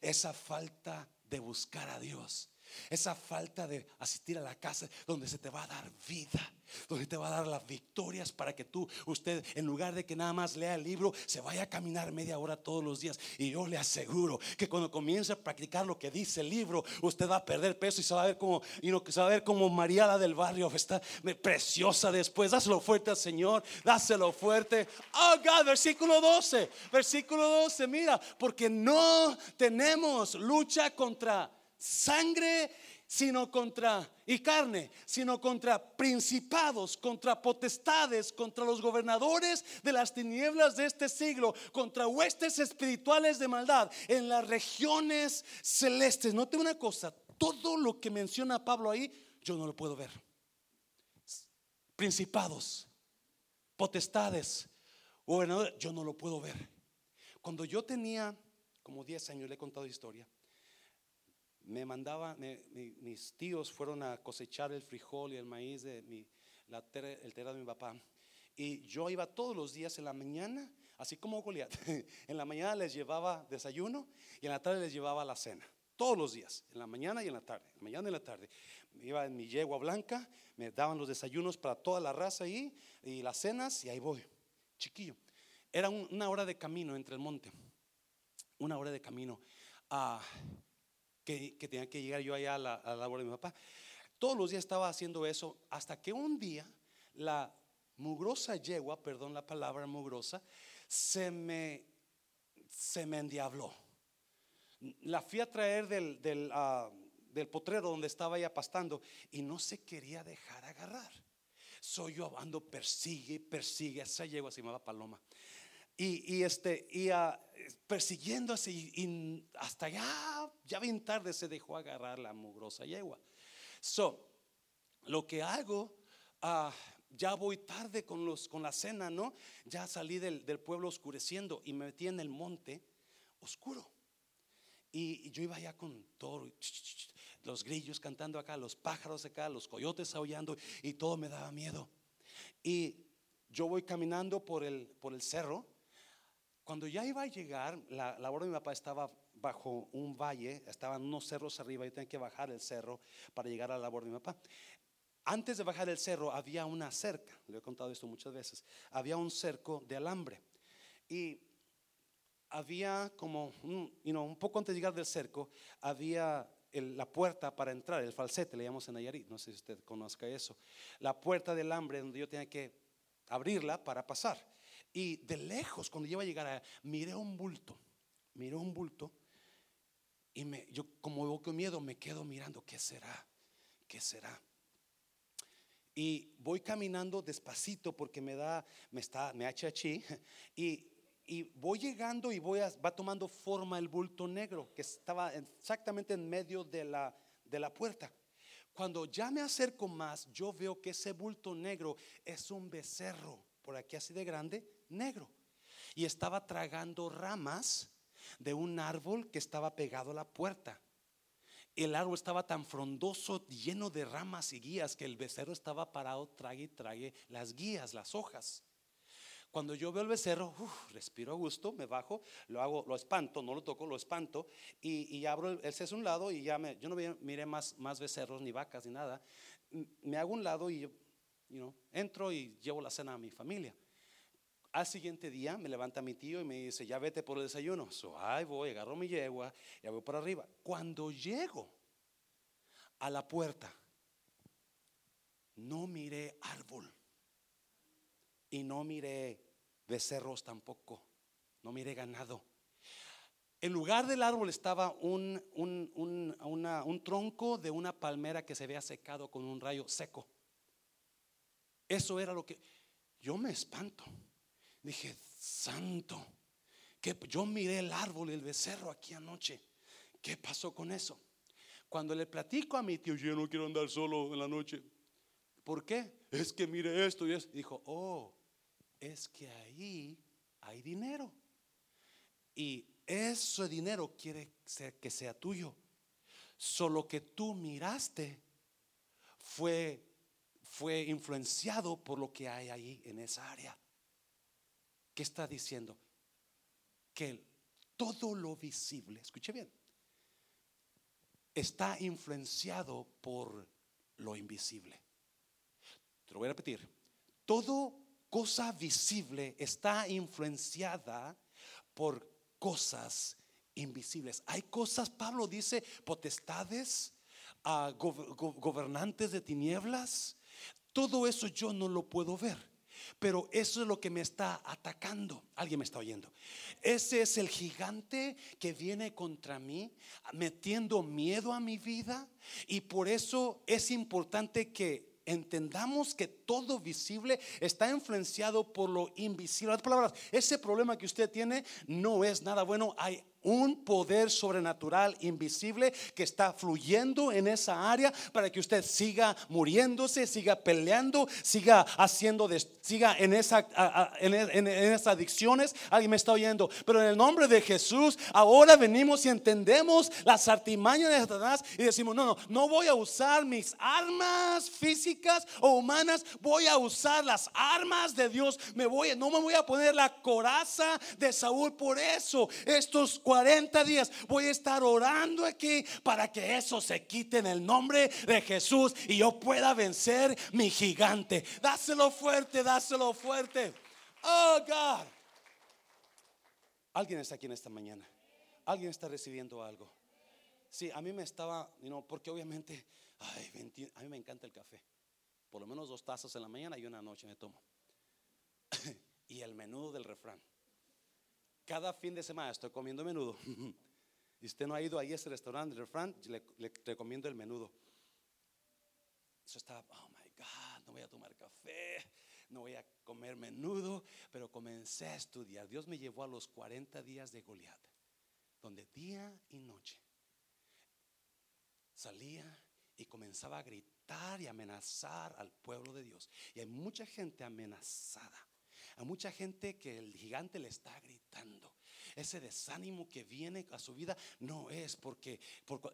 esa falta de buscar a Dios esa falta de asistir a la casa donde se te va a dar vida, donde te va a dar las victorias para que tú, usted, en lugar de que nada más lea el libro, se vaya a caminar media hora todos los días. Y yo le aseguro que cuando comience a practicar lo que dice el libro, usted va a perder peso y se va a ver como, y no, se va a Mariala del barrio, está preciosa después. Dáselo fuerte al Señor, dáselo fuerte. Oh God, versículo 12, versículo 12, mira, porque no tenemos lucha contra sangre, sino contra, y carne, sino contra principados, contra potestades, contra los gobernadores de las tinieblas de este siglo, contra huestes espirituales de maldad en las regiones celestes. Note una cosa, todo lo que menciona Pablo ahí, yo no lo puedo ver. Principados, potestades, gobernadores, yo no lo puedo ver. Cuando yo tenía como 10 años, le he contado historia me mandaba, mis tíos fueron a cosechar el frijol y el maíz de mi, el terreno de mi papá. Y yo iba todos los días en la mañana, así como Goliat. en la mañana les llevaba desayuno y en la tarde les llevaba la cena. Todos los días, en la mañana y en la tarde. En la mañana y en la tarde. Iba en mi yegua blanca, me daban los desayunos para toda la raza ahí y las cenas y ahí voy. Chiquillo. Era una hora de camino entre el monte. Una hora de camino. a que, tenía que llegar yo allá a la, a labor de mi papá. Todos los días estaba haciendo eso hasta que un día la mugrosa yegua, perdón la palabra mugrosa, se me, se me endiabló. La fui a traer del, del, ah, del potrero donde estaba ella pastando y no se quería dejar agarrar. Soy yo ando, persigue, persigue, esa yegua se llamaba Paloma. Y, este, y persiguiendo así, y hasta ya, ya bien tarde se dejó agarrar la mugrosa yegua. So, lo que hago, uh, ya voy tarde con, los, con la cena, ¿no? Ya salí del, del, pueblo oscureciendo y me metí en el monte oscuro. Y, yo iba allá con todo, los grillos cantando acá, los pájaros acá, los coyotes aullando y todo me daba miedo. Y yo voy caminando por el, por el cerro cuando ya iba a llegar, la labor de mi papá estaba bajo un valle, estaban unos cerros arriba, yo tenía que bajar el cerro para llegar a la labor de mi papá. Antes de bajar el cerro había una cerca, le he contado esto muchas veces, había un cerco de alambre y había como, un, un poco antes de llegar del cerco, había la puerta para entrar, el falsete, le llamamos en Nayarit, no sé si usted conozca eso, la puerta de alambre donde yo tenía que abrirla para pasar. Y de lejos, cuando iba a llegar, a, miré un bulto, miré un bulto Y me, yo como voy con miedo me quedo mirando, ¿qué será? ¿Qué será? Y voy caminando despacito porque me da, me está, me achachi. Y, y voy llegando y voy va tomando forma el bulto negro que estaba exactamente en medio de la, de la puerta. Cuando ya me acerco más, yo veo que ese bulto negro es un becerro, por aquí así de grande, negro. Y estaba tragando ramas de un árbol que estaba pegado a la puerta. El árbol estaba tan frondoso, lleno de ramas y guías, que el becerro estaba parado, trague y trague las guías, las hojas. Cuando yo veo el becerro, respiro a gusto, me bajo, lo hago, lo espanto, no lo toco, lo espanto y, abro el, el un lado y ya me, yo no miré más, más becerros ni vacas ni nada. Me hago un lado y you entro y llevo la cena a mi familia. Al siguiente día me levanta mi tío y me dice, ya vete por el desayuno. So, ahí voy, agarro mi yegua, ya voy por arriba. Cuando llego a la puerta, no miré árbol y no miré becerros tampoco, no miré ganado. En lugar del árbol estaba un, un, un tronco de una palmera que se había secado con un rayo seco. Eso era lo que yo me espanto. Dije, santo, que yo miré el árbol y el becerro aquí anoche. ¿Qué pasó con eso? Cuando le platico a mi tío, yo no quiero andar solo en la noche. ¿Por qué? Es que mire esto y eso. Dijo, oh, es que ahí hay dinero. Y ese dinero quiere que sea tuyo. Solo que tú miraste fue, fue influenciado por lo que hay ahí en esa área. ¿Qué está diciendo? Que todo lo visible, escuche bien, está influenciado por lo invisible. Te lo voy a repetir. Todo cosa visible está influenciada por cosas invisibles. Hay cosas, Pablo dice, potestades, uh, gobernantes de tinieblas. Todo eso yo no lo puedo ver. Pero eso es lo que me está atacando. Alguien me está oyendo. Ese es el gigante que viene contra mí, metiendo miedo a mi vida. Y por eso es importante que entendamos que todo visible está influenciado por lo invisible. Las palabras, ese problema que usted tiene no es nada bueno. Hay un poder sobrenatural invisible que está fluyendo en esa área para que usted siga muriéndose, siga peleando, siga haciendo, siga en, esa, en, en, esas adicciones. Alguien me está oyendo. Pero en el nombre de Jesús, ahora venimos y entendemos las artimañas de Satanás y decimos: No, no, no voy a usar mis armas físicas o humanas, voy a usar las armas de Dios. Me voy, no me voy a poner la coraza de Saúl. Por eso, estos 40 días voy a estar orando aquí para que eso se quite en el nombre de Jesús y yo pueda vencer mi gigante. Dáselo fuerte, dáselo fuerte. Oh God. Alguien está aquí en esta mañana. Alguien está recibiendo algo. Sí, a mí me estaba, no, porque obviamente, a mí me encanta el café. Por lo menos dos tazas en la mañana y una noche me tomo. y el menudo del refrán. Cada fin de semana estoy comiendo menudo. y usted no ha ido ahí a ese restaurante, refrán, le, recomiendo el menudo. Estaba, oh my God, no voy a tomar café, no voy a comer menudo, pero comencé a estudiar. Dios me llevó a los 40 días de Goliat, donde día y noche salía y comenzaba a gritar y amenazar al pueblo de Dios. Y hay mucha gente amenazada. Hay mucha gente que el gigante le está gritando. Ese desánimo que viene a su vida no es porque,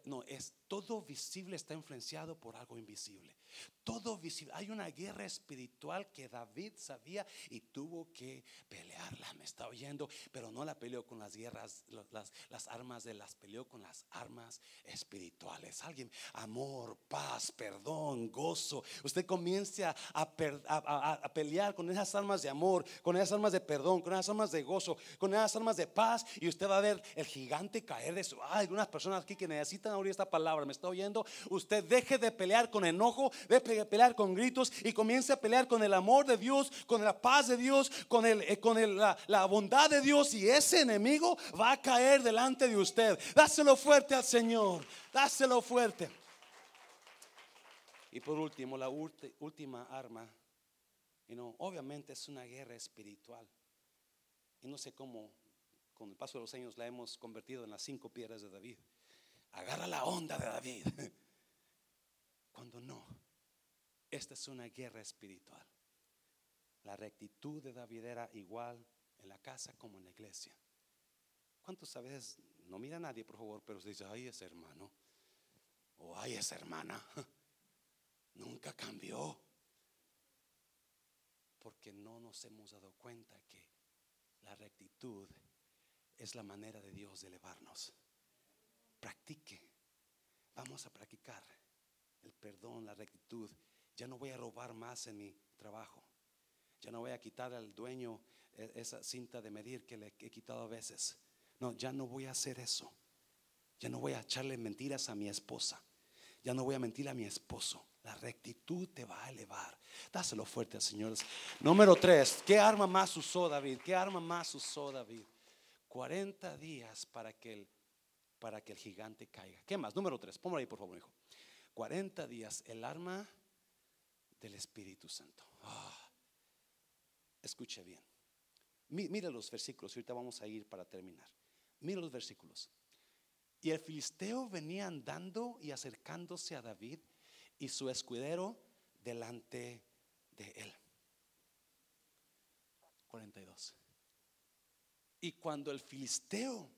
no, es todo visible está influenciado por algo invisible. Todo visible. Hay una guerra espiritual que David sabía y tuvo que pelearla. Me está oyendo, pero no la peleó con las guerras, las, armas de las peleó con las armas espirituales. Alguien, amor, paz, perdón, gozo. Usted comience a, a, pelear con esas armas de amor, con esas armas de perdón, con esas armas de gozo, con esas armas de paz. Y usted va a ver el gigante caer de su. Hay algunas personas aquí que necesitan oír esta palabra. Me está oyendo. Usted deje de pelear con enojo, de a pelear con gritos y comience a pelear con el amor de Dios, con la paz de Dios, con, el, eh, con la, la bondad de Dios y ese enemigo va a caer delante de usted. Dáselo fuerte al Señor, dáselo fuerte. Y por último, la última arma, y no, obviamente es una guerra espiritual. Y no sé cómo, con el paso de los años, la hemos convertido en las cinco piedras de David. Agarra la onda de David. Cuando no, esta es una guerra espiritual. La rectitud de David era igual en la casa como en la iglesia. ¿Cuántos a veces no mira a nadie, por favor, pero se dice, ay, ese hermano o ay, esa hermana? Nunca cambió. Porque no nos hemos dado cuenta que la rectitud es la manera de Dios de elevarnos. Practique. Vamos a practicar el perdón, la rectitud. Ya no voy a robar más en mi trabajo. Ya no voy a quitar al dueño e, esa cinta de medir que le he quitado a veces. No, ya no voy a hacer eso. Ya no voy a echarle mentiras a mi esposa. Ya no voy a mentir a mi esposo. La rectitud te va a elevar. Dáselo fuerte, señores. Número tres, ¿qué arma más usó David? ¿Qué arma más usó David? 40 días para que el, para que el gigante caiga. ¿Qué más? Número tres, póngalo ahí por favor, hijo. 40 días, el arma del Espíritu Santo. Ah, escuche bien. Mire los versículos, ahorita vamos a ir para terminar. Mire los versículos. Y el filisteo venía andando y acercándose a David y su escudero delante de él. 42. Y cuando el filisteo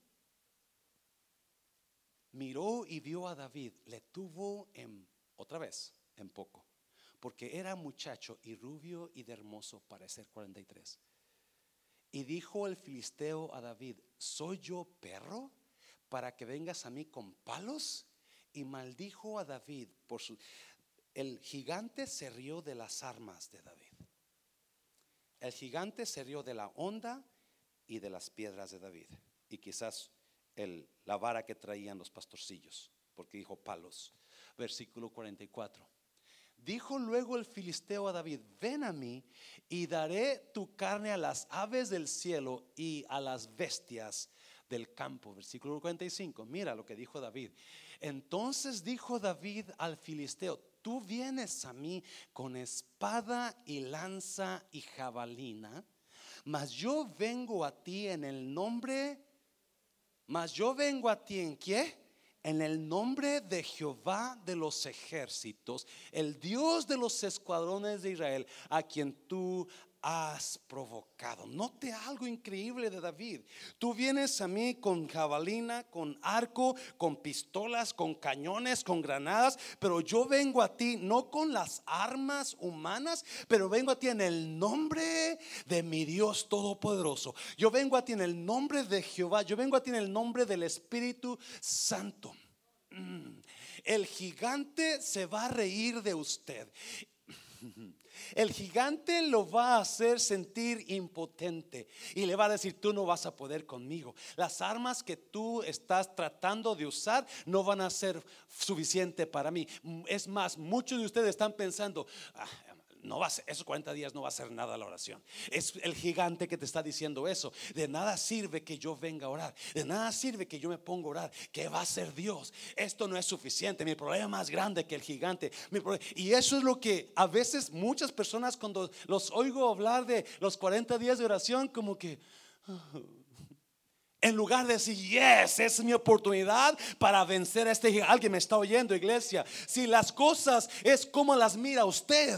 miró y vio a David, le tuvo en, otra vez, en poco, porque era muchacho y rubio y de hermoso parecer 43. Y dijo el filisteo a David, ¿soy yo perro para que vengas a mí con palos? Y maldijo a David por su el gigante se rió de las armas de David. El gigante se rió de la onda y de las piedras de David. Y quizás el, la vara que traían los pastorcillos, porque dijo palos. Versículo 44. Dijo luego el filisteo a David, ven a mí y daré tu carne a las aves del cielo y a las bestias del campo. Versículo 45. Mira lo que dijo David. Entonces dijo David al filisteo, tú vienes a mí con espada y lanza y jabalina, mas yo vengo a ti en el nombre, mas yo vengo a ti en qué? En el nombre de Jehová de los ejércitos, el Dios de los escuadrones de Israel, a quien tú has provocado. Note algo increíble de David. Tú vienes a mí con jabalina, con arco, con pistolas, con cañones, con granadas, pero yo vengo a ti no con las armas humanas, pero vengo a ti en el nombre de mi Dios Todopoderoso. Yo vengo a ti en el nombre de Jehová, yo vengo a ti en el nombre del Espíritu Santo. Mm. El gigante se va a reír de usted. El gigante lo va a hacer sentir impotente y le va a decir, tú no vas a poder conmigo. Las armas que tú estás tratando de usar no van a ser suficiente para mí. Es más, muchos de ustedes están pensando, ah, no va a ser, esos 40 días no va a ser nada la oración. Es el gigante que te está diciendo eso. De nada sirve que yo venga a orar. De nada sirve que yo me ponga a orar. Que va a ser Dios. Esto no es suficiente. Mi problema es más grande que el gigante. y eso es lo que a veces muchas personas cuando los oigo hablar de los 40 días de oración, como que... En lugar de decir, yes, es mi oportunidad para vencer a este Alguien me está oyendo, iglesia. Si las cosas es como las mira usted,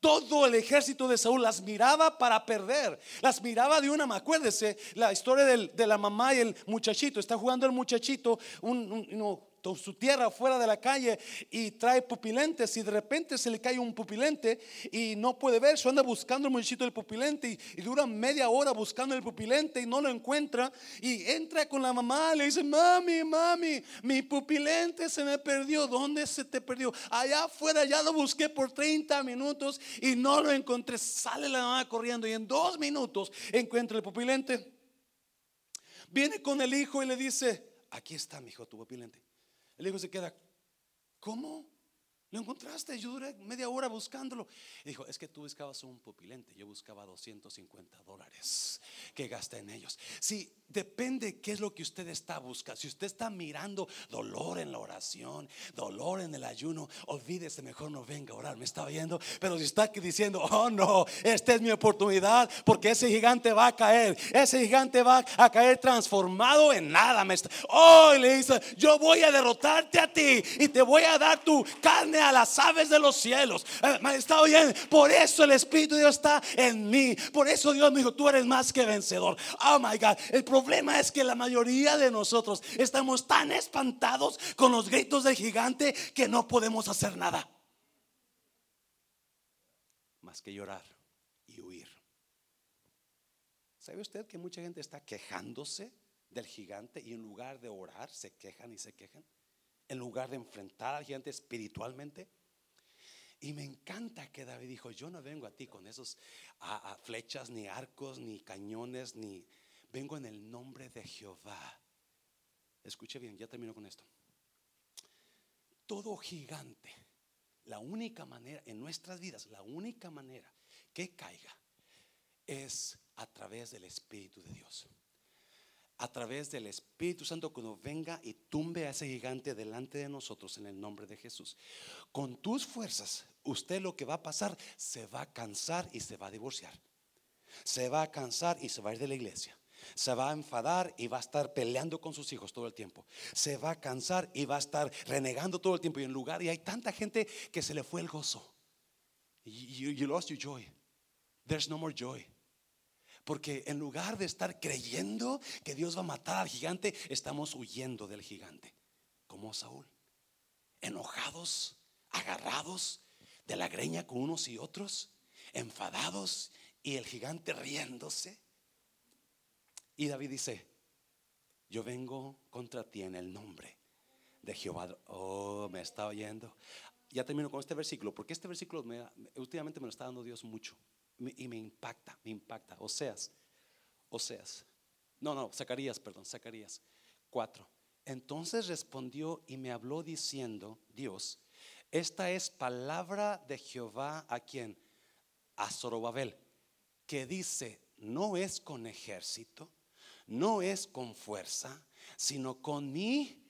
todo el ejército de Saúl las miraba para perder. Las miraba de una, acuérdese, la historia de la mamá y el muchachito. Está jugando el muchachito, un su tierra fuera de la calle y trae pupilentes y de repente se le cae un pupilente y no puede ver, se anda buscando el muchachito del pupilente y, dura media hora buscando el pupilente y no lo encuentra y entra con la mamá y le dice, mami, mami, mi pupilente se me perdió, ¿dónde se te perdió? Allá afuera ya lo busqué por 30 minutos y no lo encontré, sale la mamá corriendo y en dos minutos encuentra el pupilente. Viene con el hijo y le dice, aquí está mi hijo, tu pupilente. El hijo se queda, ¿cómo? Lo encontraste, yo duré media hora buscándolo. Dijo, es que tú buscabas un pupilente, yo buscaba 250 dólares que gasté en ellos. Sí, depende qué es lo que usted está buscando. Si usted está mirando dolor en la oración, dolor en el ayuno, olvídese, mejor no venga a orar, me está viendo. Pero si está diciendo, oh no, esta es mi oportunidad, porque ese gigante va a caer, ese gigante va a caer transformado en nada. Me está, oh, le dice, yo voy a derrotarte a ti y te voy a dar tu carne a las aves de los cielos. Eh, está bien, por eso el Espíritu de Dios está en mí. Por eso Dios me dijo, tú eres más que vencedor. Oh my God, el problema es que la mayoría de nosotros estamos tan espantados con los gritos del gigante que no podemos hacer nada. Más que llorar y huir. ¿Sabe usted que mucha gente está quejándose del gigante y en lugar de orar se quejan y se quejan? En lugar de enfrentar al gigante espiritualmente. Y me encanta que David dijo, yo no vengo a ti con esos flechas, ni arcos, ni cañones, ni vengo en el nombre de Jehová. Escuche bien, ya termino con esto. Todo gigante, la única manera en nuestras vidas, la única manera que caiga es a través del Espíritu de Dios a través del Espíritu Santo cuando venga y tumbe a ese gigante delante de nosotros en el nombre de Jesús. Con tus fuerzas, usted lo que va a pasar, se va a cansar y se va a divorciar. Se va a cansar y se va a ir de la iglesia. Se va a enfadar y va a estar peleando con sus hijos todo el tiempo. Se va a cansar y va a estar renegando todo el tiempo. Y en lugar, y hay tanta gente que se le fue el gozo. You, you lost your joy. There's no more joy. Porque en lugar de estar creyendo que Dios va a matar al gigante, estamos huyendo del gigante, como Saúl. Enojados, agarrados de la greña con unos y otros, enfadados y el gigante riéndose. Y David dice, yo vengo contra ti en el nombre de Jehová. Oh, me está oyendo. Ya termino con este versículo, porque este versículo últimamente me lo está dando Dios mucho y me impacta, me impacta. Oseas, Oseas. No, no, Zacarías, perdón, Zacarías 4. Entonces respondió y me habló diciendo, Dios, esta es palabra de Jehová a quien, a Zorobabel, que dice, no es con ejército, no es con fuerza, sino con mi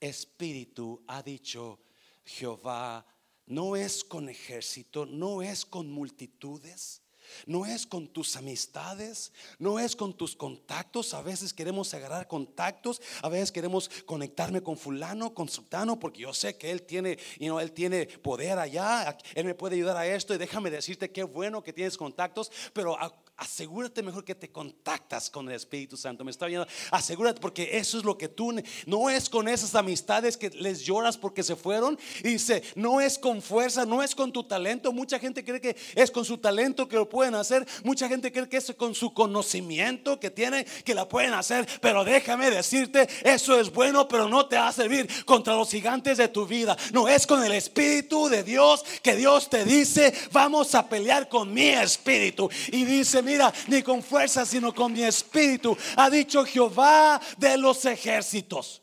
espíritu, ha dicho Jehová, no es con ejército, no es con multitudes, no es con tus amistades, no es con tus contactos. A veces queremos agarrar contactos, a veces queremos conectarme con fulano, con sultano, porque yo sé que él tiene, él tiene poder allá, él me puede ayudar a esto y déjame decirte qué bueno que tienes contactos, pero asegúrate mejor que te contactas con el Espíritu Santo. Me está viendo, asegúrate porque eso es lo que tú no es con esas amistades que les lloras porque se fueron y dice, no es con fuerza, no es con tu talento. Mucha gente cree que es con su talento que lo pueden hacer, mucha gente cree que es con su conocimiento que tiene que la pueden hacer, pero déjame decirte, eso es bueno, pero no te va a servir contra los gigantes de tu vida. No es con el Espíritu de Dios que Dios te dice, vamos a pelear con mi espíritu y dice mira, ni con fuerza, sino con mi espíritu, ha dicho Jehová de los ejércitos.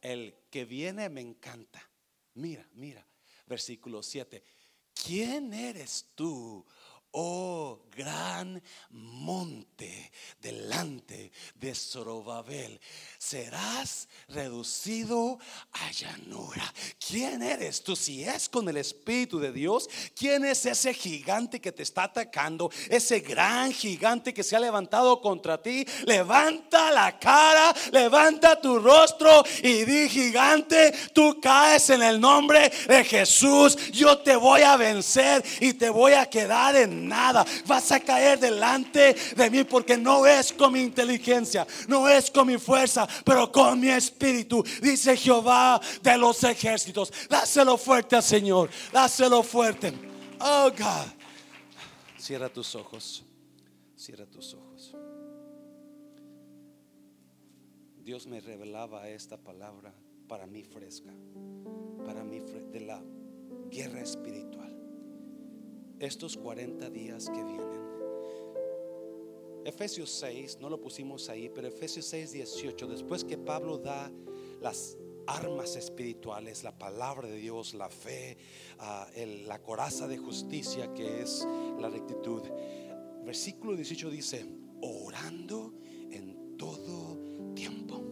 El que viene me encanta. Mira, mira, versículo 7. ¿Quién eres tú, oh gran monte delante de Zorobabel, serás reducido a llanura. ¿Quién eres tú? Si es con el Espíritu de Dios, ¿quién es ese gigante que te está atacando? Ese gran gigante que se ha levantado contra ti. Levanta la cara, levanta tu rostro y di gigante, tú caes en el nombre de Jesús. Yo te voy a vencer y te voy a quedar en nada. Vas a caer delante de mí porque no es con mi inteligencia, no es con mi fuerza, pero con mi espíritu, dice Jehová de los ejércitos. Dáselo fuerte al Señor, dáselo fuerte. Oh God. Cierra tus ojos, cierra tus ojos. Dios me revelaba esta palabra para mí fresca, para mí de la guerra espiritual estos 40 días que vienen. Efesios 6, no lo pusimos ahí, pero Efesios 6, 18, después que Pablo da las armas espirituales, la palabra de Dios, la fe, ah, la coraza de justicia que es la rectitud. Versículo 18 dice, orando en todo tiempo,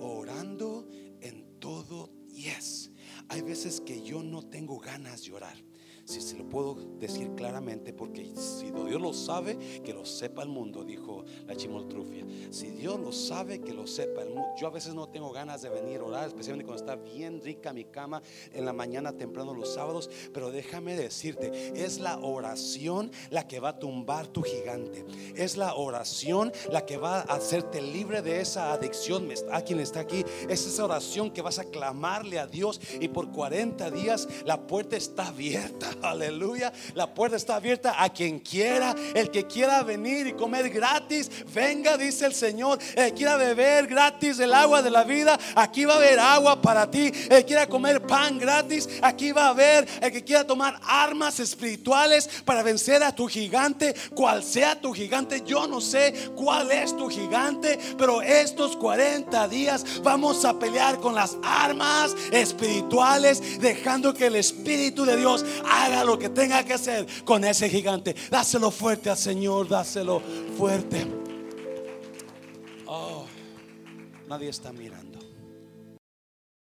orando en todo yes. Hay veces que yo no tengo ganas de orar. Si se lo puedo decir claramente, porque si Dios lo sabe, que lo sepa el mundo, dijo la chimoltrufia. Si Dios lo sabe, que lo sepa el mundo. Yo a veces no tengo ganas de venir a orar, especialmente cuando está bien rica mi cama en la mañana temprano los sábados. Pero déjame decirte, es la oración la que va a tumbar tu gigante. Es la oración la que va a hacerte libre de esa adicción. A quien está aquí, es esa oración que vas a clamarle a Dios y por 40 días la puerta está abierta. Aleluya. La puerta está abierta a quien quiera. El que quiera venir y comer gratis, venga, dice el Señor. El que quiera beber gratis el agua de la vida, aquí va a haber agua para ti. El que quiera comer pan gratis, aquí va a haber. El que quiera tomar armas espirituales para vencer a tu gigante, cual sea tu gigante, yo no sé cuál es tu gigante, pero estos 40 días vamos a pelear con las armas espirituales, dejando que el Espíritu de Dios haga lo que tenga que hacer con ese gigante. Dáselo fuerte al Señor, dáselo fuerte. Oh, nadie está mirando.